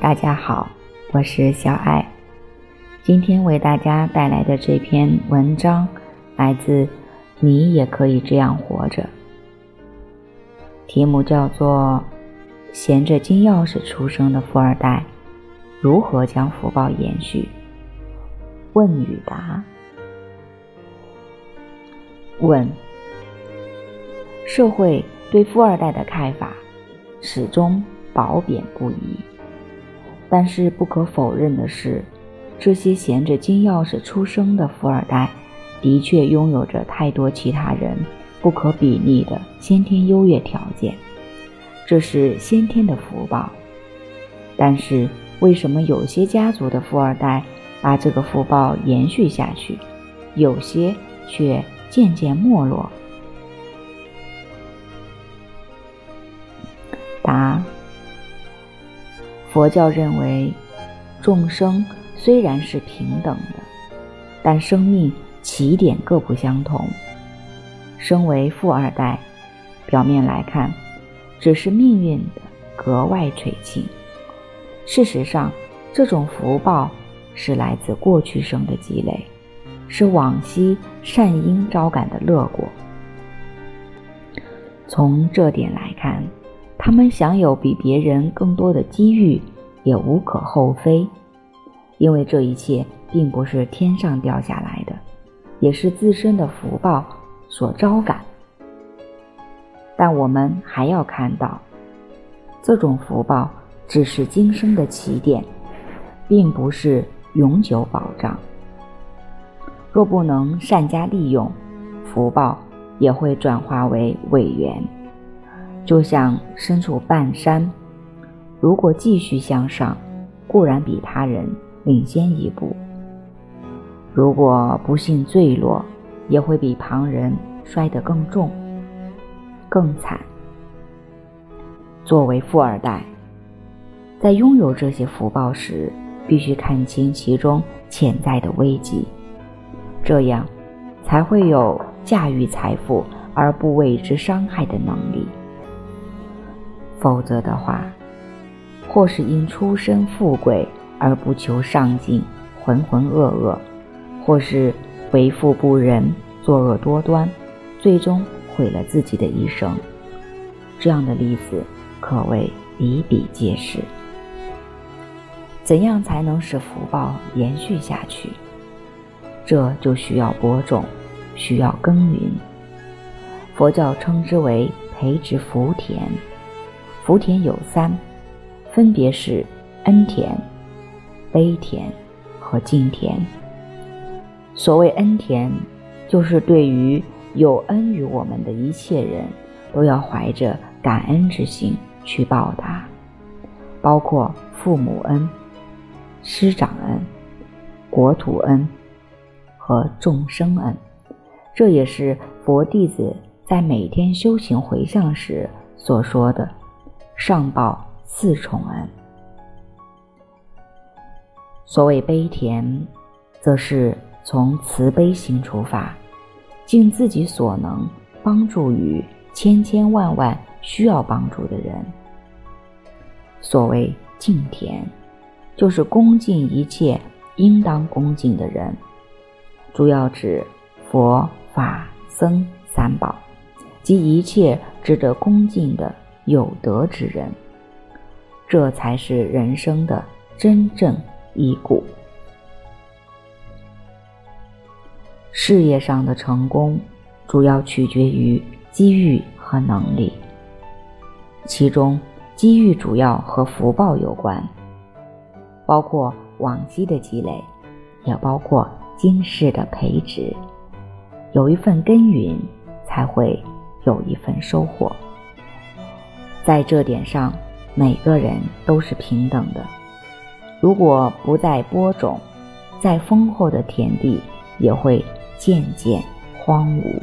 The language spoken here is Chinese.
大家好，我是小爱。今天为大家带来的这篇文章来自《你也可以这样活着》，题目叫做《衔着金钥匙出生的富二代如何将福报延续》。问与答：问，社会对富二代的看法始终褒贬不一。但是不可否认的是，这些衔着金钥匙出生的富二代，的确拥有着太多其他人不可比拟的先天优越条件，这是先天的福报。但是，为什么有些家族的富二代把这个福报延续下去，有些却渐渐没落？答。佛教认为，众生虽然是平等的，但生命起点各不相同。身为富二代，表面来看，只是命运的格外垂青。事实上，这种福报是来自过去生的积累，是往昔善因招感的乐果。从这点来看。他们享有比别人更多的机遇，也无可厚非，因为这一切并不是天上掉下来的，也是自身的福报所招感。但我们还要看到，这种福报只是今生的起点，并不是永久保障。若不能善加利用，福报也会转化为伪缘。就像身处半山，如果继续向上，固然比他人领先一步；如果不幸坠落，也会比旁人摔得更重、更惨。作为富二代，在拥有这些福报时，必须看清其中潜在的危机，这样才会有驾驭财富而不为之伤害的能力。否则的话，或是因出身富贵而不求上进，浑浑噩噩；或是为富不仁，作恶多端，最终毁了自己的一生。这样的例子可谓比比皆是。怎样才能使福报延续下去？这就需要播种，需要耕耘。佛教称之为培植福田。福田有三，分别是恩田、悲田和敬田。所谓恩田，就是对于有恩于我们的一切人，都要怀着感恩之心去报答，包括父母恩、师长恩、国土恩和众生恩。这也是佛弟子在每天修行回向时所说的。上报四重恩。所谓悲田，则是从慈悲心出发，尽自己所能帮助于千千万万需要帮助的人。所谓敬田，就是恭敬一切应当恭敬的人，主要指佛法僧三宝及一切值得恭敬的。有德之人，这才是人生的真正依故。事业上的成功，主要取决于机遇和能力，其中机遇主要和福报有关，包括往昔的积累，也包括今世的培植。有一份耕耘，才会有一份收获。在这点上，每个人都是平等的。如果不再播种，再丰厚的田地也会渐渐荒芜。